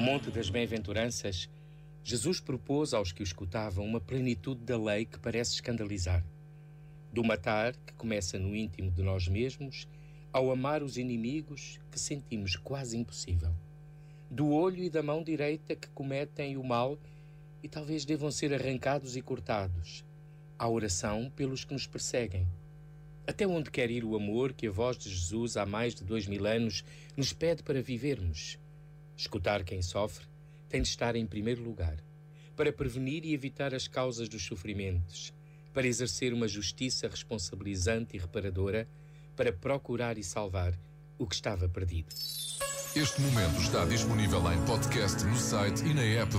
Monte das Bem-aventuranças, Jesus propôs aos que o escutavam uma plenitude da lei que parece escandalizar. Do matar, que começa no íntimo de nós mesmos, ao amar os inimigos, que sentimos quase impossível. Do olho e da mão direita que cometem o mal e talvez devam ser arrancados e cortados. À oração pelos que nos perseguem. Até onde quer ir o amor que a voz de Jesus há mais de dois mil anos nos pede para vivermos? Escutar quem sofre tem de estar em primeiro lugar, para prevenir e evitar as causas dos sofrimentos, para exercer uma justiça responsabilizante e reparadora, para procurar e salvar o que estava perdido. Este momento está disponível em podcast no site e na app da